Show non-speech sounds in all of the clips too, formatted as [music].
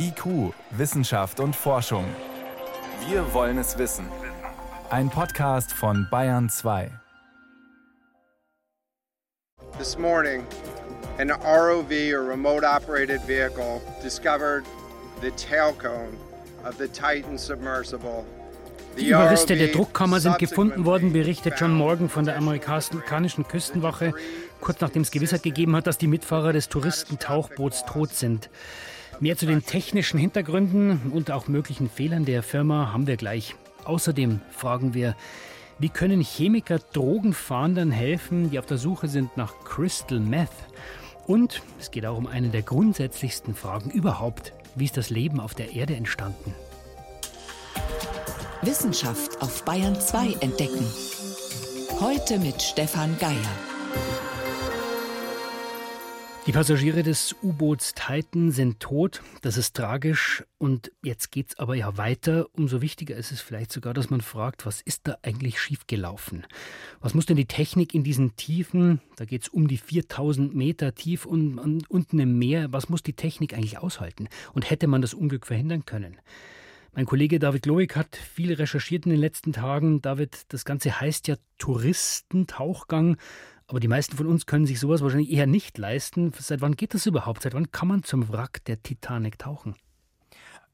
IQ, Wissenschaft und Forschung. Wir wollen es wissen. Ein Podcast von Bayern 2. This morning, an ROV or remote operated vehicle discovered the tail cone of the Titan submersible. Die Überreste der Druckkammer sind gefunden worden, berichtet John Morgan von der amerikanischen Küstenwache, kurz nachdem es Gewissheit gegeben hat, dass die Mitfahrer des Touristentauchboots tot sind. Mehr zu den technischen Hintergründen und auch möglichen Fehlern der Firma haben wir gleich. Außerdem fragen wir, wie können Chemiker Drogenfahndern helfen, die auf der Suche sind nach Crystal Meth? Und es geht auch um eine der grundsätzlichsten Fragen überhaupt. Wie ist das Leben auf der Erde entstanden? Wissenschaft auf Bayern 2 entdecken. Heute mit Stefan Geier. Die Passagiere des U-Boots Titan sind tot. Das ist tragisch. Und jetzt geht es aber ja weiter. Umso wichtiger ist es vielleicht sogar, dass man fragt, was ist da eigentlich schiefgelaufen? Was muss denn die Technik in diesen Tiefen, da geht es um die 4000 Meter tief und, und, unten im Meer, was muss die Technik eigentlich aushalten? Und hätte man das Unglück verhindern können? Mein Kollege David Loic hat viel recherchiert in den letzten Tagen. David, das Ganze heißt ja Touristentauchgang. Aber die meisten von uns können sich sowas wahrscheinlich eher nicht leisten. Seit wann geht das überhaupt? Seit wann kann man zum Wrack der Titanic tauchen?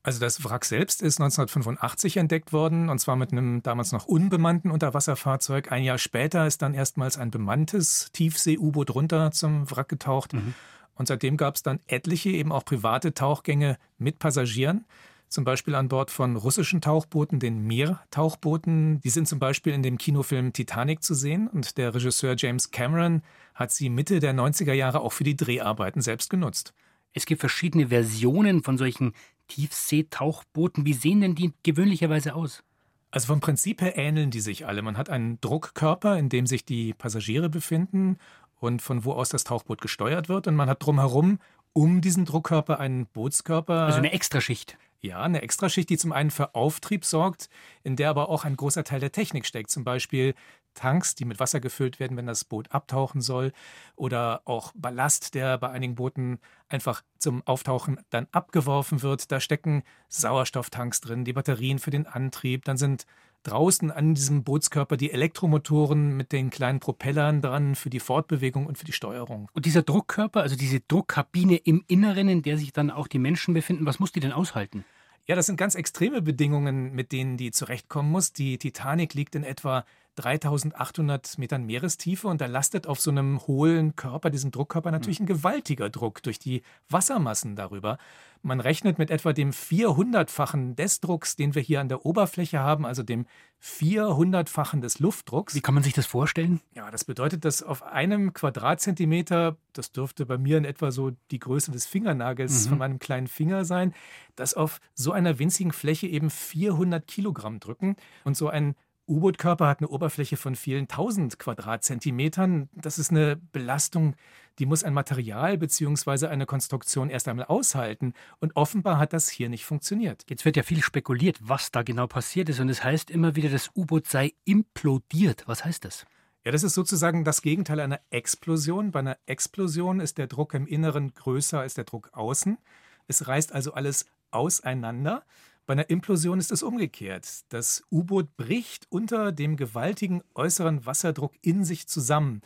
Also das Wrack selbst ist 1985 entdeckt worden, und zwar mit einem damals noch unbemannten Unterwasserfahrzeug. Ein Jahr später ist dann erstmals ein bemanntes Tiefsee-U-Boot runter zum Wrack getaucht. Mhm. Und seitdem gab es dann etliche, eben auch private Tauchgänge mit Passagieren zum Beispiel an Bord von russischen Tauchbooten, den Mir-Tauchbooten. Die sind zum Beispiel in dem Kinofilm Titanic zu sehen und der Regisseur James Cameron hat sie Mitte der 90er Jahre auch für die Dreharbeiten selbst genutzt. Es gibt verschiedene Versionen von solchen Tiefseetauchbooten. Wie sehen denn die gewöhnlicherweise aus? Also vom Prinzip her ähneln die sich alle. Man hat einen Druckkörper, in dem sich die Passagiere befinden und von wo aus das Tauchboot gesteuert wird. Und man hat drumherum um diesen Druckkörper einen Bootskörper. Also eine Extraschicht. Ja, eine Extraschicht, die zum einen für Auftrieb sorgt, in der aber auch ein großer Teil der Technik steckt. Zum Beispiel Tanks, die mit Wasser gefüllt werden, wenn das Boot abtauchen soll. Oder auch Ballast, der bei einigen Booten einfach zum Auftauchen dann abgeworfen wird. Da stecken Sauerstofftanks drin, die Batterien für den Antrieb. Dann sind draußen an diesem Bootskörper die Elektromotoren mit den kleinen Propellern dran für die Fortbewegung und für die Steuerung. Und dieser Druckkörper, also diese Druckkabine im Inneren, in der sich dann auch die Menschen befinden, was muss die denn aushalten? Ja, das sind ganz extreme Bedingungen, mit denen die zurechtkommen muss. Die Titanic liegt in etwa 3800 Metern Meerestiefe und da lastet auf so einem hohlen Körper, diesem Druckkörper, natürlich ein gewaltiger Druck durch die Wassermassen darüber. Man rechnet mit etwa dem 400-fachen des Drucks, den wir hier an der Oberfläche haben, also dem 400-fachen des Luftdrucks. Wie kann man sich das vorstellen? Ja, das bedeutet, dass auf einem Quadratzentimeter, das dürfte bei mir in etwa so die Größe des Fingernagels mhm. von meinem kleinen Finger sein, dass auf so einer winzigen Fläche eben 400 Kilogramm drücken und so ein U-Boot-Körper hat eine Oberfläche von vielen tausend Quadratzentimetern. Das ist eine Belastung, die muss ein Material bzw. eine Konstruktion erst einmal aushalten. Und offenbar hat das hier nicht funktioniert. Jetzt wird ja viel spekuliert, was da genau passiert ist. Und es heißt immer wieder, das U-Boot sei implodiert. Was heißt das? Ja, das ist sozusagen das Gegenteil einer Explosion. Bei einer Explosion ist der Druck im Inneren größer als der Druck außen. Es reißt also alles auseinander. Bei einer Implosion ist es umgekehrt. Das U-Boot bricht unter dem gewaltigen äußeren Wasserdruck in sich zusammen.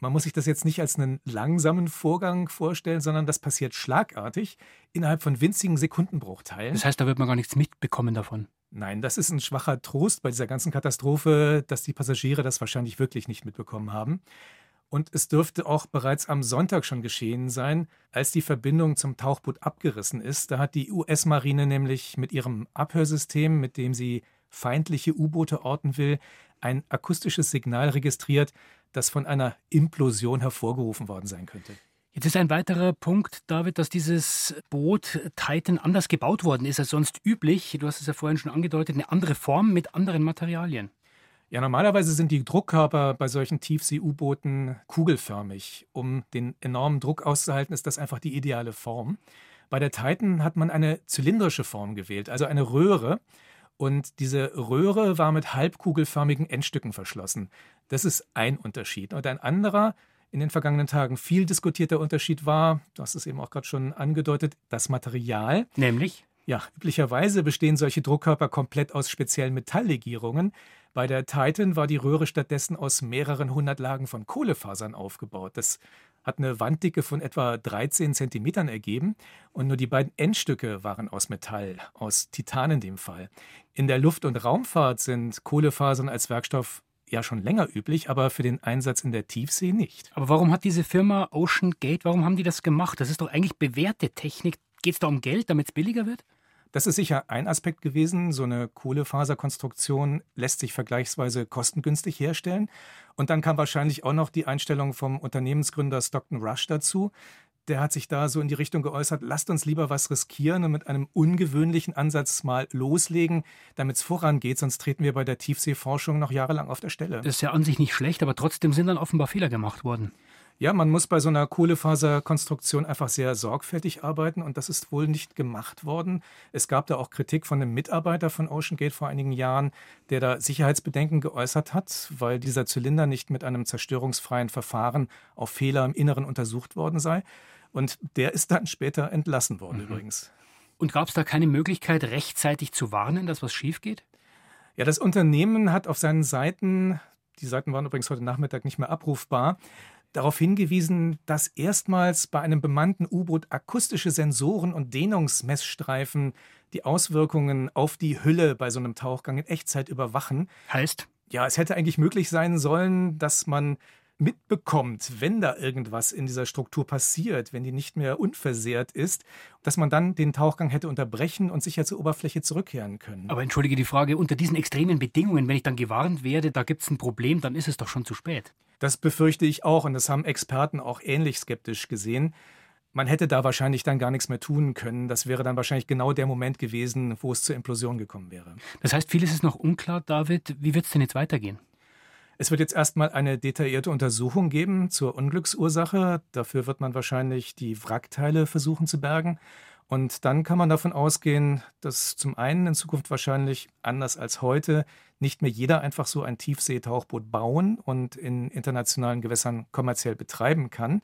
Man muss sich das jetzt nicht als einen langsamen Vorgang vorstellen, sondern das passiert schlagartig innerhalb von winzigen Sekundenbruchteilen. Das heißt, da wird man gar nichts mitbekommen davon. Nein, das ist ein schwacher Trost bei dieser ganzen Katastrophe, dass die Passagiere das wahrscheinlich wirklich nicht mitbekommen haben. Und es dürfte auch bereits am Sonntag schon geschehen sein, als die Verbindung zum Tauchboot abgerissen ist. Da hat die US-Marine nämlich mit ihrem Abhörsystem, mit dem sie feindliche U-Boote orten will, ein akustisches Signal registriert, das von einer Implosion hervorgerufen worden sein könnte. Jetzt ist ein weiterer Punkt, David, dass dieses Boot Titan anders gebaut worden ist als sonst üblich. Du hast es ja vorhin schon angedeutet, eine andere Form mit anderen Materialien. Ja, normalerweise sind die Druckkörper bei solchen Tiefsee-U-Booten kugelförmig. Um den enormen Druck auszuhalten, ist das einfach die ideale Form. Bei der Titan hat man eine zylindrische Form gewählt, also eine Röhre. Und diese Röhre war mit halbkugelförmigen Endstücken verschlossen. Das ist ein Unterschied. Und ein anderer in den vergangenen Tagen viel diskutierter Unterschied war, du hast es eben auch gerade schon angedeutet, das Material. Nämlich? Ja, üblicherweise bestehen solche Druckkörper komplett aus speziellen Metalllegierungen. Bei der Titan war die Röhre stattdessen aus mehreren hundert Lagen von Kohlefasern aufgebaut. Das hat eine Wanddicke von etwa 13 Zentimetern ergeben und nur die beiden Endstücke waren aus Metall, aus Titan in dem Fall. In der Luft- und Raumfahrt sind Kohlefasern als Werkstoff ja schon länger üblich, aber für den Einsatz in der Tiefsee nicht. Aber warum hat diese Firma Ocean Gate, warum haben die das gemacht? Das ist doch eigentlich bewährte Technik. Geht es da um Geld, damit es billiger wird? Das ist sicher ein Aspekt gewesen. So eine Kohlefaserkonstruktion lässt sich vergleichsweise kostengünstig herstellen. Und dann kam wahrscheinlich auch noch die Einstellung vom Unternehmensgründer Stockton Rush dazu. Der hat sich da so in die Richtung geäußert, lasst uns lieber was riskieren und mit einem ungewöhnlichen Ansatz mal loslegen, damit es vorangeht, sonst treten wir bei der Tiefseeforschung noch jahrelang auf der Stelle. Das ist ja an sich nicht schlecht, aber trotzdem sind dann offenbar Fehler gemacht worden. Ja, man muss bei so einer Kohlefaserkonstruktion einfach sehr sorgfältig arbeiten und das ist wohl nicht gemacht worden. Es gab da auch Kritik von einem Mitarbeiter von OceanGate vor einigen Jahren, der da Sicherheitsbedenken geäußert hat, weil dieser Zylinder nicht mit einem zerstörungsfreien Verfahren auf Fehler im Inneren untersucht worden sei. Und der ist dann später entlassen worden mhm. übrigens. Und gab es da keine Möglichkeit, rechtzeitig zu warnen, dass was schief geht? Ja, das Unternehmen hat auf seinen Seiten, die Seiten waren übrigens heute Nachmittag nicht mehr abrufbar, darauf hingewiesen, dass erstmals bei einem bemannten U-Boot akustische Sensoren und Dehnungsmessstreifen die Auswirkungen auf die Hülle bei so einem Tauchgang in Echtzeit überwachen. Heißt? Ja, es hätte eigentlich möglich sein sollen, dass man mitbekommt, wenn da irgendwas in dieser Struktur passiert, wenn die nicht mehr unversehrt ist, dass man dann den Tauchgang hätte unterbrechen und sicher zur Oberfläche zurückkehren können. Aber entschuldige die Frage, unter diesen extremen Bedingungen, wenn ich dann gewarnt werde, da gibt es ein Problem, dann ist es doch schon zu spät. Das befürchte ich auch und das haben Experten auch ähnlich skeptisch gesehen. Man hätte da wahrscheinlich dann gar nichts mehr tun können. Das wäre dann wahrscheinlich genau der Moment gewesen, wo es zur Implosion gekommen wäre. Das heißt, vieles ist noch unklar, David. Wie wird es denn jetzt weitergehen? Es wird jetzt erstmal eine detaillierte Untersuchung geben zur Unglücksursache. Dafür wird man wahrscheinlich die Wrackteile versuchen zu bergen. Und dann kann man davon ausgehen, dass zum einen in Zukunft wahrscheinlich anders als heute nicht mehr jeder einfach so ein Tiefseetauchboot bauen und in internationalen Gewässern kommerziell betreiben kann.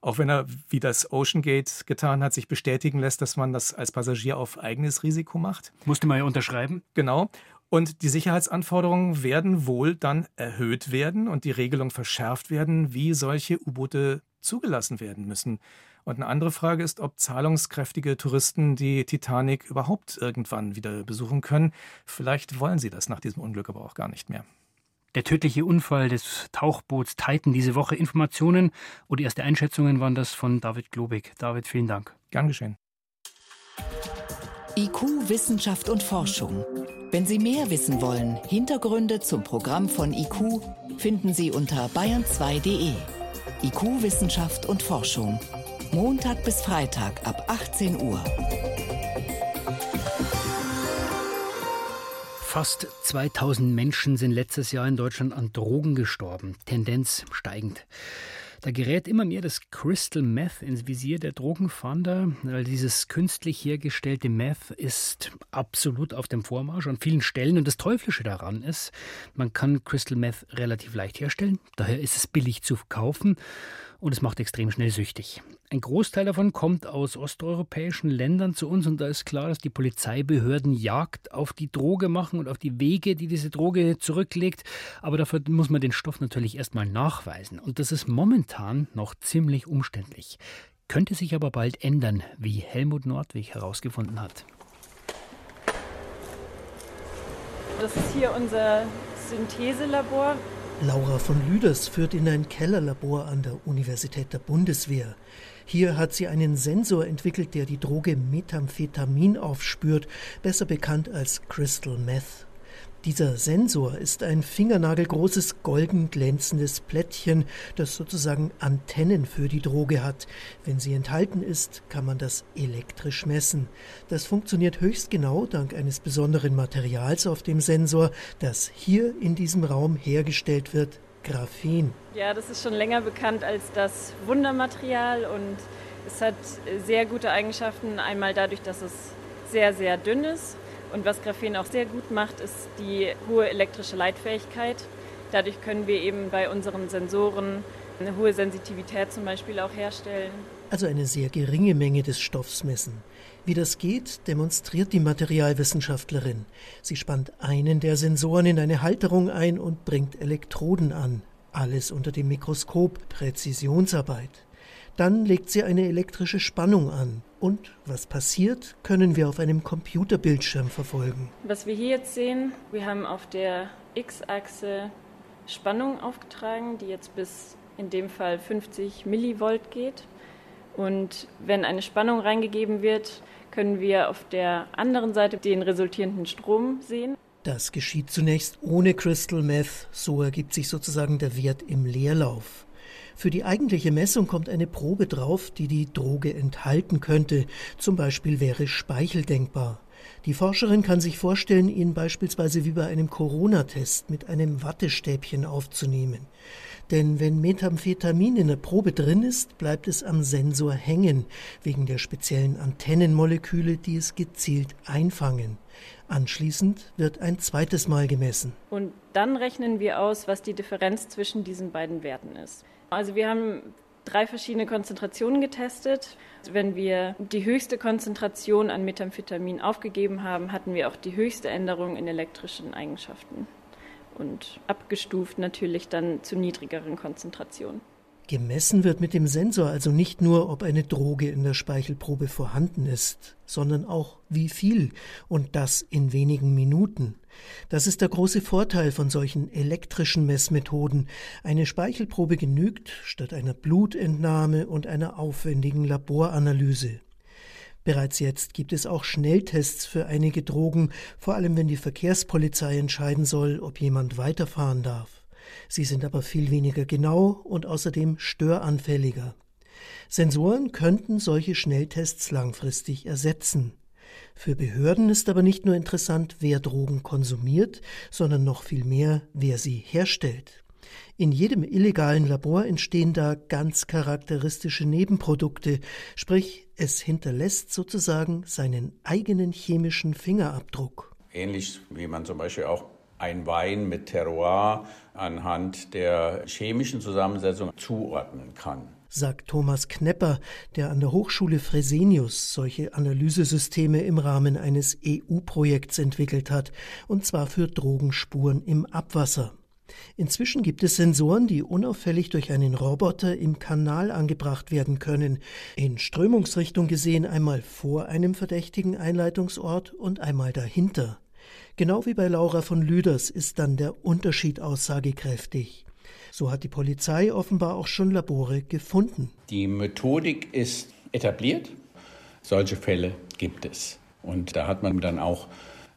Auch wenn er, wie das Ocean Gate getan hat, sich bestätigen lässt, dass man das als Passagier auf eigenes Risiko macht. Musste man ja unterschreiben. Genau. Und die Sicherheitsanforderungen werden wohl dann erhöht werden und die Regelung verschärft werden, wie solche U-Boote zugelassen werden müssen. Und eine andere Frage ist, ob zahlungskräftige Touristen die Titanic überhaupt irgendwann wieder besuchen können. Vielleicht wollen sie das nach diesem Unglück aber auch gar nicht mehr. Der tödliche Unfall des Tauchboots Titan diese Woche. Informationen oder erste Einschätzungen waren das von David Globig. David, vielen Dank. Gern geschehen. IQ, Wissenschaft und Forschung. Wenn Sie mehr wissen wollen, Hintergründe zum Programm von IQ finden Sie unter bayern2.de. IQ, Wissenschaft und Forschung. Montag bis Freitag ab 18 Uhr. Fast 2000 Menschen sind letztes Jahr in Deutschland an Drogen gestorben. Tendenz steigend. Da gerät immer mehr das Crystal Meth ins Visier der Drogenfahnder, weil dieses künstlich hergestellte Meth ist absolut auf dem Vormarsch an vielen Stellen. Und das Teuflische daran ist, man kann Crystal Meth relativ leicht herstellen. Daher ist es billig zu kaufen und es macht extrem schnell süchtig. Ein Großteil davon kommt aus osteuropäischen Ländern zu uns und da ist klar, dass die Polizeibehörden Jagd auf die Droge machen und auf die Wege, die diese Droge zurücklegt. Aber dafür muss man den Stoff natürlich erstmal nachweisen und das ist momentan noch ziemlich umständlich. Könnte sich aber bald ändern, wie Helmut Nordwig herausgefunden hat. Das ist hier unser Syntheselabor. Laura von Lüders führt in ein Kellerlabor an der Universität der Bundeswehr. Hier hat sie einen Sensor entwickelt, der die Droge Methamphetamin aufspürt, besser bekannt als Crystal Meth. Dieser Sensor ist ein fingernagelgroßes golden glänzendes Plättchen, das sozusagen Antennen für die Droge hat. Wenn sie enthalten ist, kann man das elektrisch messen. Das funktioniert höchst genau dank eines besonderen Materials auf dem Sensor, das hier in diesem Raum hergestellt wird, Graphen. Ja, das ist schon länger bekannt als das Wundermaterial und es hat sehr gute Eigenschaften. Einmal dadurch, dass es sehr, sehr dünn ist und was Graphen auch sehr gut macht, ist die hohe elektrische Leitfähigkeit. Dadurch können wir eben bei unseren Sensoren eine hohe Sensitivität zum Beispiel auch herstellen. Also eine sehr geringe Menge des Stoffs messen. Wie das geht, demonstriert die Materialwissenschaftlerin. Sie spannt einen der Sensoren in eine Halterung ein und bringt Elektroden an. Alles unter dem Mikroskop, Präzisionsarbeit. Dann legt sie eine elektrische Spannung an. Und was passiert, können wir auf einem Computerbildschirm verfolgen. Was wir hier jetzt sehen, wir haben auf der X-Achse Spannung aufgetragen, die jetzt bis in dem Fall 50 Millivolt geht. Und wenn eine Spannung reingegeben wird, können wir auf der anderen Seite den resultierenden Strom sehen. Das geschieht zunächst ohne Crystal Meth, so ergibt sich sozusagen der Wert im Leerlauf. Für die eigentliche Messung kommt eine Probe drauf, die die Droge enthalten könnte. Zum Beispiel wäre Speichel denkbar. Die Forscherin kann sich vorstellen, ihn beispielsweise wie bei einem Corona-Test mit einem Wattestäbchen aufzunehmen. Denn wenn Methamphetamin in der Probe drin ist, bleibt es am Sensor hängen, wegen der speziellen Antennenmoleküle, die es gezielt einfangen. Anschließend wird ein zweites Mal gemessen. Und dann rechnen wir aus, was die Differenz zwischen diesen beiden Werten ist. Also wir haben drei verschiedene Konzentrationen getestet. Wenn wir die höchste Konzentration an Methamphetamin aufgegeben haben, hatten wir auch die höchste Änderung in elektrischen Eigenschaften und abgestuft natürlich dann zu niedrigeren Konzentrationen. Gemessen wird mit dem Sensor also nicht nur, ob eine Droge in der Speichelprobe vorhanden ist, sondern auch wie viel und das in wenigen Minuten. Das ist der große Vorteil von solchen elektrischen Messmethoden. Eine Speichelprobe genügt statt einer Blutentnahme und einer aufwendigen Laboranalyse. Bereits jetzt gibt es auch Schnelltests für einige Drogen, vor allem wenn die Verkehrspolizei entscheiden soll, ob jemand weiterfahren darf. Sie sind aber viel weniger genau und außerdem störanfälliger. Sensoren könnten solche Schnelltests langfristig ersetzen. Für Behörden ist aber nicht nur interessant, wer Drogen konsumiert, sondern noch viel mehr, wer sie herstellt. In jedem illegalen Labor entstehen da ganz charakteristische Nebenprodukte, sprich es hinterlässt sozusagen seinen eigenen chemischen Fingerabdruck. Ähnlich wie man zum Beispiel auch ein Wein mit Terroir anhand der chemischen Zusammensetzung zuordnen kann sagt Thomas Knepper, der an der Hochschule Fresenius solche Analysesysteme im Rahmen eines EU-Projekts entwickelt hat, und zwar für Drogenspuren im Abwasser. Inzwischen gibt es Sensoren, die unauffällig durch einen Roboter im Kanal angebracht werden können, in Strömungsrichtung gesehen einmal vor einem verdächtigen Einleitungsort und einmal dahinter. Genau wie bei Laura von Lüders ist dann der Unterschied aussagekräftig. So hat die Polizei offenbar auch schon Labore gefunden. Die Methodik ist etabliert. Solche Fälle gibt es. Und da hat man dann auch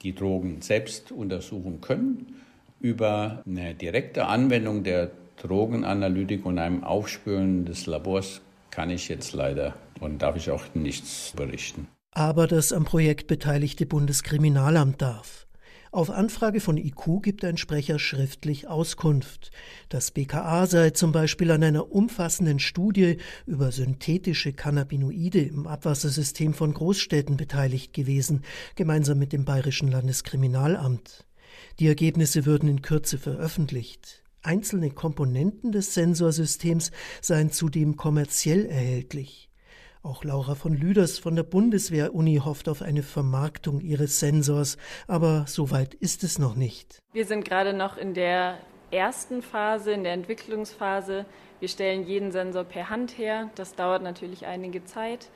die Drogen selbst untersuchen können über eine direkte Anwendung der Drogenanalytik und einem Aufspüren des Labors kann ich jetzt leider und darf ich auch nichts berichten. Aber das am Projekt beteiligte Bundeskriminalamt darf. Auf Anfrage von IQ gibt ein Sprecher schriftlich Auskunft. Das BKA sei zum Beispiel an einer umfassenden Studie über synthetische Cannabinoide im Abwassersystem von Großstädten beteiligt gewesen, gemeinsam mit dem Bayerischen Landeskriminalamt. Die Ergebnisse würden in Kürze veröffentlicht. Einzelne Komponenten des Sensorsystems seien zudem kommerziell erhältlich. Auch Laura von Lüders von der Bundeswehr-Uni hofft auf eine Vermarktung ihres Sensors, aber so weit ist es noch nicht. Wir sind gerade noch in der ersten Phase, in der Entwicklungsphase. Wir stellen jeden Sensor per Hand her. Das dauert natürlich einige Zeit.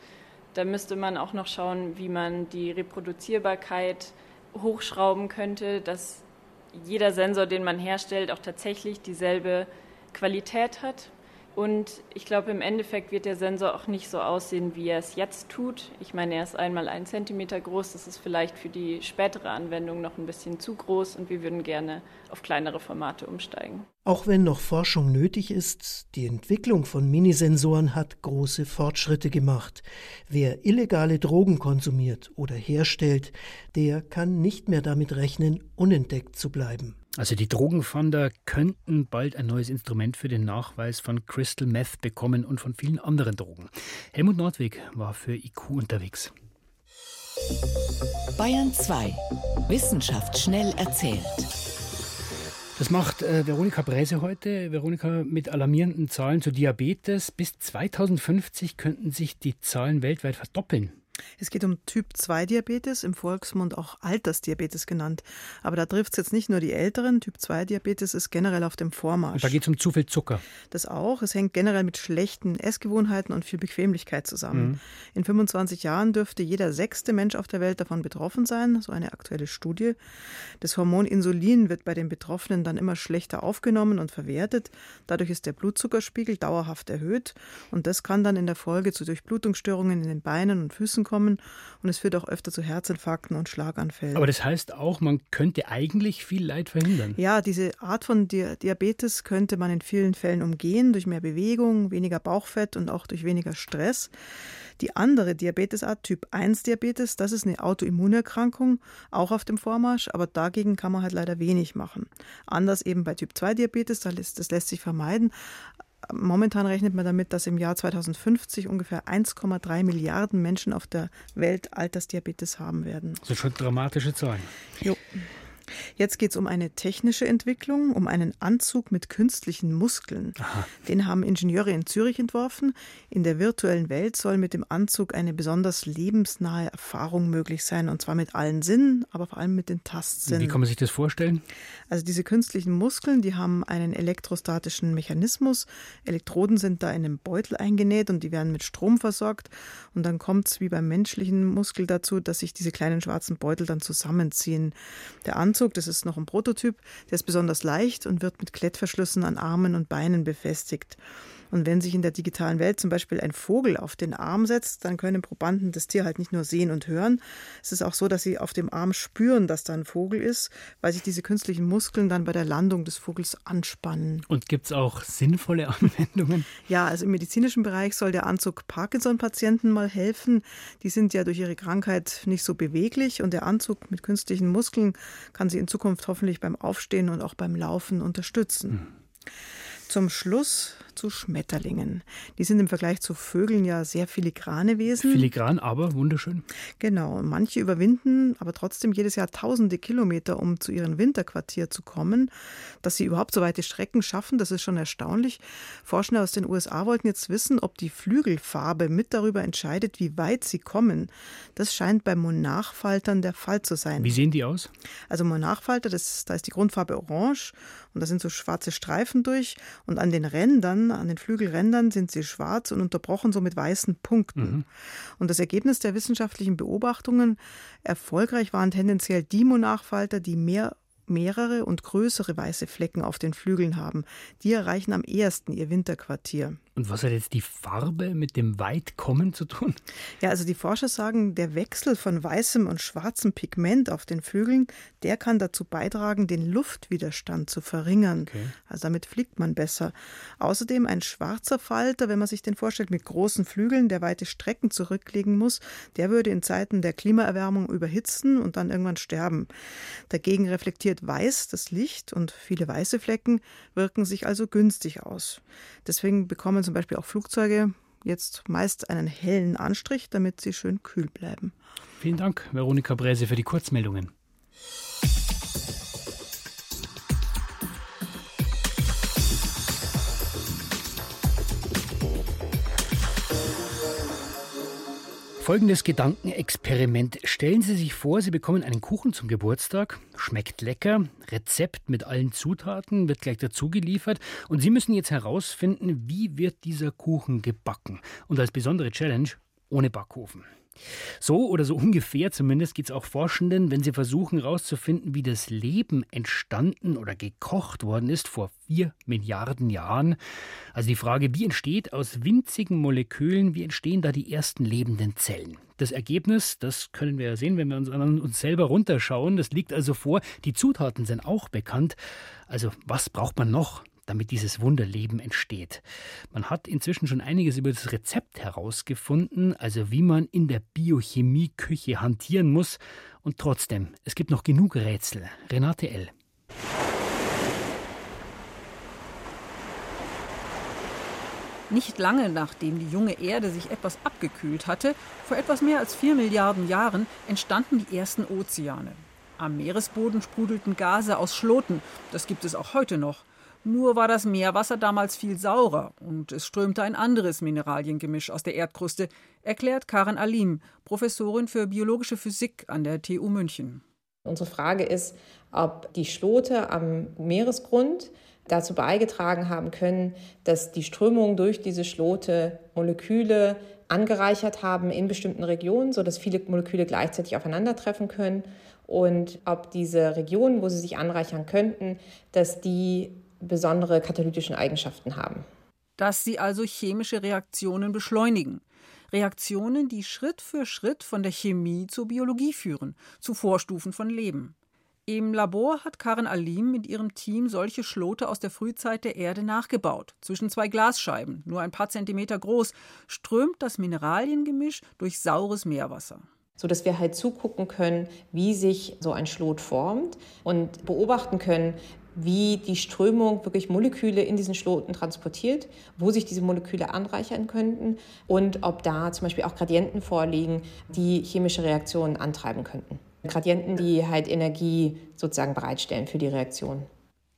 Da müsste man auch noch schauen, wie man die Reproduzierbarkeit hochschrauben könnte, dass jeder Sensor, den man herstellt, auch tatsächlich dieselbe Qualität hat. Und ich glaube, im Endeffekt wird der Sensor auch nicht so aussehen, wie er es jetzt tut. Ich meine, er ist einmal ein Zentimeter groß. Das ist vielleicht für die spätere Anwendung noch ein bisschen zu groß und wir würden gerne auf kleinere Formate umsteigen. Auch wenn noch Forschung nötig ist, die Entwicklung von Minisensoren hat große Fortschritte gemacht. Wer illegale Drogen konsumiert oder herstellt, der kann nicht mehr damit rechnen, unentdeckt zu bleiben. Also die Drogenfahnder könnten bald ein neues Instrument für den Nachweis von Crystal Meth bekommen und von vielen anderen Drogen. Helmut Nordwig war für IQ unterwegs. Bayern 2. Wissenschaft schnell erzählt. Das macht äh, Veronika Bräse heute. Veronika mit alarmierenden Zahlen zu Diabetes. Bis 2050 könnten sich die Zahlen weltweit verdoppeln. Es geht um Typ-2-Diabetes, im Volksmund auch Altersdiabetes genannt. Aber da trifft es jetzt nicht nur die Älteren. Typ-2-Diabetes ist generell auf dem Vormarsch. Und da geht es um zu viel Zucker. Das auch. Es hängt generell mit schlechten Essgewohnheiten und viel Bequemlichkeit zusammen. Mhm. In 25 Jahren dürfte jeder sechste Mensch auf der Welt davon betroffen sein, so eine aktuelle Studie. Das Hormon Insulin wird bei den Betroffenen dann immer schlechter aufgenommen und verwertet. Dadurch ist der Blutzuckerspiegel dauerhaft erhöht. Und das kann dann in der Folge zu Durchblutungsstörungen in den Beinen und Füßen kommen und es führt auch öfter zu Herzinfarkten und Schlaganfällen. Aber das heißt auch, man könnte eigentlich viel Leid verhindern. Ja, diese Art von Diabetes könnte man in vielen Fällen umgehen durch mehr Bewegung, weniger Bauchfett und auch durch weniger Stress. Die andere Diabetesart, Typ 1 Diabetes, das ist eine Autoimmunerkrankung, auch auf dem Vormarsch, aber dagegen kann man halt leider wenig machen. Anders eben bei Typ 2 Diabetes, das lässt sich vermeiden. Momentan rechnet man damit, dass im Jahr 2050 ungefähr 1,3 Milliarden Menschen auf der Welt Altersdiabetes haben werden. Das sind schon dramatische Zahlen. Jo. Jetzt geht es um eine technische Entwicklung, um einen Anzug mit künstlichen Muskeln. Aha. Den haben Ingenieure in Zürich entworfen. In der virtuellen Welt soll mit dem Anzug eine besonders lebensnahe Erfahrung möglich sein, und zwar mit allen Sinnen, aber vor allem mit den Tastsinnen. Wie kann man sich das vorstellen? Also diese künstlichen Muskeln, die haben einen elektrostatischen Mechanismus. Elektroden sind da in einem Beutel eingenäht und die werden mit Strom versorgt. Und dann kommt es wie beim menschlichen Muskel dazu, dass sich diese kleinen schwarzen Beutel dann zusammenziehen. Der Anzug Anzug, das ist noch ein Prototyp, der ist besonders leicht und wird mit Klettverschlüssen an Armen und Beinen befestigt. Und wenn sich in der digitalen Welt zum Beispiel ein Vogel auf den Arm setzt, dann können Probanden das Tier halt nicht nur sehen und hören. Es ist auch so, dass sie auf dem Arm spüren, dass da ein Vogel ist, weil sich diese künstlichen Muskeln dann bei der Landung des Vogels anspannen. Und gibt es auch sinnvolle [laughs] Anwendungen? Ja, also im medizinischen Bereich soll der Anzug Parkinson-Patienten mal helfen. Die sind ja durch ihre Krankheit nicht so beweglich und der Anzug mit künstlichen Muskeln kann sie in Zukunft hoffentlich beim Aufstehen und auch beim Laufen unterstützen. Hm. Zum Schluss zu Schmetterlingen. Die sind im Vergleich zu Vögeln ja sehr filigrane Wesen. Filigran, aber wunderschön. Genau. Manche überwinden aber trotzdem jedes Jahr tausende Kilometer, um zu ihrem Winterquartier zu kommen. Dass sie überhaupt so weite Strecken schaffen, das ist schon erstaunlich. Forscher aus den USA wollten jetzt wissen, ob die Flügelfarbe mit darüber entscheidet, wie weit sie kommen. Das scheint bei Monarchfaltern der Fall zu sein. Wie sehen die aus? Also Monarchfalter, das, da ist die Grundfarbe orange und da sind so schwarze Streifen durch und an den Rändern, an den Flügelrändern sind sie schwarz und unterbrochen so mit weißen Punkten. Mhm. Und das Ergebnis der wissenschaftlichen Beobachtungen, erfolgreich waren tendenziell die Monarchfalter, die mehr mehrere und größere weiße Flecken auf den Flügeln haben. Die erreichen am ehesten ihr Winterquartier. Und was hat jetzt die Farbe mit dem Weitkommen zu tun? Ja, also die Forscher sagen, der Wechsel von weißem und schwarzem Pigment auf den Flügeln, der kann dazu beitragen, den Luftwiderstand zu verringern. Okay. Also damit fliegt man besser. Außerdem ein schwarzer Falter, wenn man sich den vorstellt, mit großen Flügeln, der weite Strecken zurücklegen muss, der würde in Zeiten der Klimaerwärmung überhitzen und dann irgendwann sterben. Dagegen reflektiert weiß das Licht und viele weiße Flecken wirken sich also günstig aus. Deswegen bekommen zum Beispiel auch Flugzeuge jetzt meist einen hellen Anstrich, damit sie schön kühl bleiben. Vielen Dank, Veronika Bräse, für die Kurzmeldungen. Folgendes Gedankenexperiment. Stellen Sie sich vor, Sie bekommen einen Kuchen zum Geburtstag, schmeckt lecker, Rezept mit allen Zutaten wird gleich dazu geliefert und Sie müssen jetzt herausfinden, wie wird dieser Kuchen gebacken. Und als besondere Challenge ohne Backofen. So oder so ungefähr zumindest geht es auch Forschenden, wenn sie versuchen herauszufinden, wie das Leben entstanden oder gekocht worden ist vor vier Milliarden Jahren. Also die Frage, wie entsteht aus winzigen Molekülen, wie entstehen da die ersten lebenden Zellen? Das Ergebnis, das können wir ja sehen, wenn wir uns an uns selber runterschauen. Das liegt also vor. Die Zutaten sind auch bekannt. Also was braucht man noch? Damit dieses Wunderleben entsteht. Man hat inzwischen schon einiges über das Rezept herausgefunden, also wie man in der Biochemieküche hantieren muss. Und trotzdem, es gibt noch genug Rätsel. Renate L. Nicht lange nachdem die junge Erde sich etwas abgekühlt hatte, vor etwas mehr als vier Milliarden Jahren, entstanden die ersten Ozeane. Am Meeresboden sprudelten Gase aus Schloten. Das gibt es auch heute noch. Nur war das Meerwasser damals viel saurer und es strömte ein anderes Mineraliengemisch aus der Erdkruste, erklärt Karen Alim, Professorin für biologische Physik an der TU München. Unsere Frage ist, ob die Schlote am Meeresgrund dazu beigetragen haben können, dass die Strömungen durch diese Schlote Moleküle angereichert haben in bestimmten Regionen, sodass viele Moleküle gleichzeitig aufeinandertreffen können und ob diese Regionen, wo sie sich anreichern könnten, dass die besondere katalytischen Eigenschaften haben. Dass sie also chemische Reaktionen beschleunigen. Reaktionen, die Schritt für Schritt von der Chemie zur Biologie führen, zu Vorstufen von Leben. Im Labor hat Karen Alim mit ihrem Team solche Schlote aus der Frühzeit der Erde nachgebaut. Zwischen zwei Glasscheiben, nur ein paar Zentimeter groß, strömt das Mineraliengemisch durch saures Meerwasser so dass wir halt zugucken können, wie sich so ein Schlot formt und beobachten können, wie die Strömung wirklich Moleküle in diesen Schloten transportiert, wo sich diese Moleküle anreichern könnten und ob da zum Beispiel auch Gradienten vorliegen, die chemische Reaktionen antreiben könnten. Gradienten, die halt Energie sozusagen bereitstellen für die Reaktion.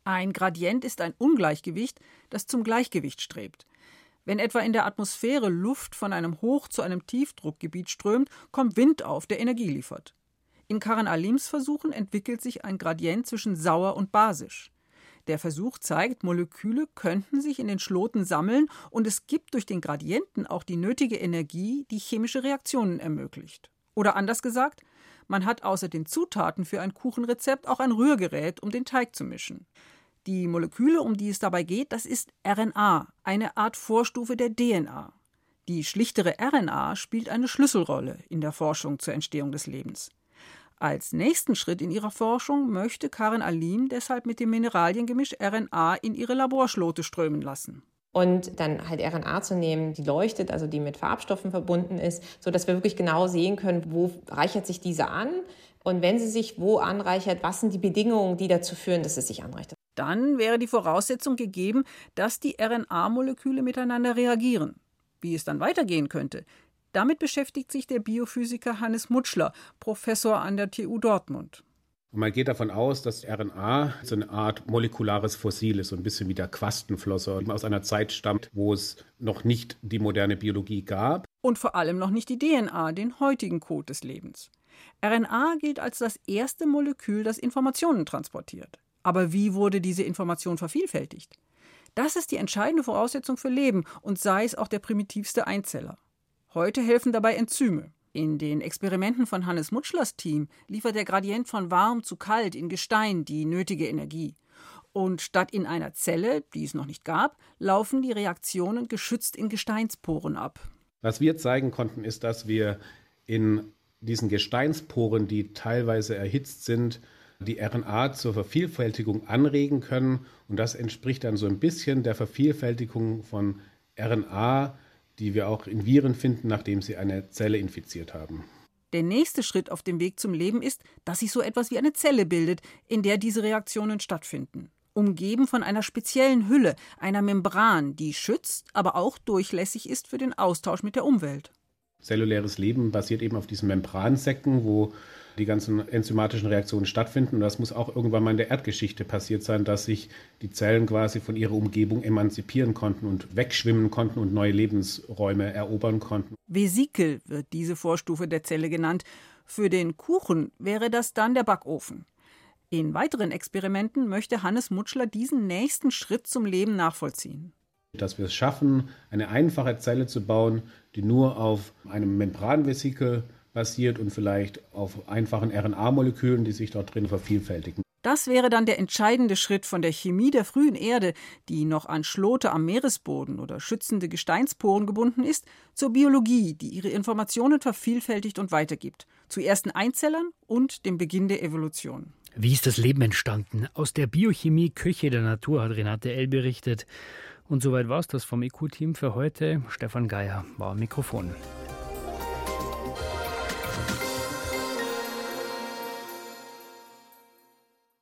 Ein Gradient ist ein Ungleichgewicht, das zum Gleichgewicht strebt. Wenn etwa in der Atmosphäre Luft von einem Hoch- zu einem Tiefdruckgebiet strömt, kommt Wind auf, der Energie liefert. In Karan Alims Versuchen entwickelt sich ein Gradient zwischen sauer und basisch. Der Versuch zeigt, Moleküle könnten sich in den Schloten sammeln und es gibt durch den Gradienten auch die nötige Energie, die chemische Reaktionen ermöglicht. Oder anders gesagt, man hat außer den Zutaten für ein Kuchenrezept auch ein Rührgerät, um den Teig zu mischen. Die Moleküle, um die es dabei geht, das ist RNA, eine Art Vorstufe der DNA. Die schlichtere RNA spielt eine Schlüsselrolle in der Forschung zur Entstehung des Lebens. Als nächsten Schritt in ihrer Forschung möchte Karin Alim deshalb mit dem Mineraliengemisch RNA in ihre Laborschlote strömen lassen. Und dann halt RNA zu nehmen, die leuchtet, also die mit Farbstoffen verbunden ist, sodass wir wirklich genau sehen können, wo reichert sich diese an und wenn sie sich wo anreichert, was sind die Bedingungen, die dazu führen, dass es sich anreichert dann wäre die Voraussetzung gegeben, dass die RNA-Moleküle miteinander reagieren. Wie es dann weitergehen könnte, damit beschäftigt sich der Biophysiker Hannes Mutschler, Professor an der TU Dortmund. man geht davon aus, dass RNA so eine Art molekulares Fossil ist, so ein bisschen wie der Quastenflosser, aus einer Zeit stammt, wo es noch nicht die moderne Biologie gab. Und vor allem noch nicht die DNA, den heutigen Code des Lebens. RNA gilt als das erste Molekül, das Informationen transportiert. Aber wie wurde diese Information vervielfältigt? Das ist die entscheidende Voraussetzung für Leben und sei es auch der primitivste Einzeller. Heute helfen dabei Enzyme. In den Experimenten von Hannes Mutschlers Team liefert der Gradient von warm zu kalt in Gestein die nötige Energie. Und statt in einer Zelle, die es noch nicht gab, laufen die Reaktionen geschützt in Gesteinsporen ab. Was wir zeigen konnten, ist, dass wir in diesen Gesteinsporen, die teilweise erhitzt sind, die RNA zur Vervielfältigung anregen können. Und das entspricht dann so ein bisschen der Vervielfältigung von RNA, die wir auch in Viren finden, nachdem sie eine Zelle infiziert haben. Der nächste Schritt auf dem Weg zum Leben ist, dass sich so etwas wie eine Zelle bildet, in der diese Reaktionen stattfinden. Umgeben von einer speziellen Hülle, einer Membran, die schützt, aber auch durchlässig ist für den Austausch mit der Umwelt. Zelluläres Leben basiert eben auf diesen Membransäcken, wo die ganzen enzymatischen Reaktionen stattfinden. Und das muss auch irgendwann mal in der Erdgeschichte passiert sein, dass sich die Zellen quasi von ihrer Umgebung emanzipieren konnten und wegschwimmen konnten und neue Lebensräume erobern konnten. Vesikel wird diese Vorstufe der Zelle genannt. Für den Kuchen wäre das dann der Backofen. In weiteren Experimenten möchte Hannes Mutschler diesen nächsten Schritt zum Leben nachvollziehen. Dass wir es schaffen, eine einfache Zelle zu bauen, die nur auf einem Membranvesikel basiert und vielleicht auf einfachen RNA-Molekülen, die sich dort drin vervielfältigen. Das wäre dann der entscheidende Schritt von der Chemie der frühen Erde, die noch an Schlote am Meeresboden oder schützende Gesteinsporen gebunden ist, zur Biologie, die ihre Informationen vervielfältigt und weitergibt, zu ersten Einzellern und dem Beginn der Evolution. Wie ist das Leben entstanden? Aus der Biochemie Küche der Natur hat Renate L. berichtet. Und soweit war es das vom EQ-Team für heute. Stefan Geier war am Mikrofon.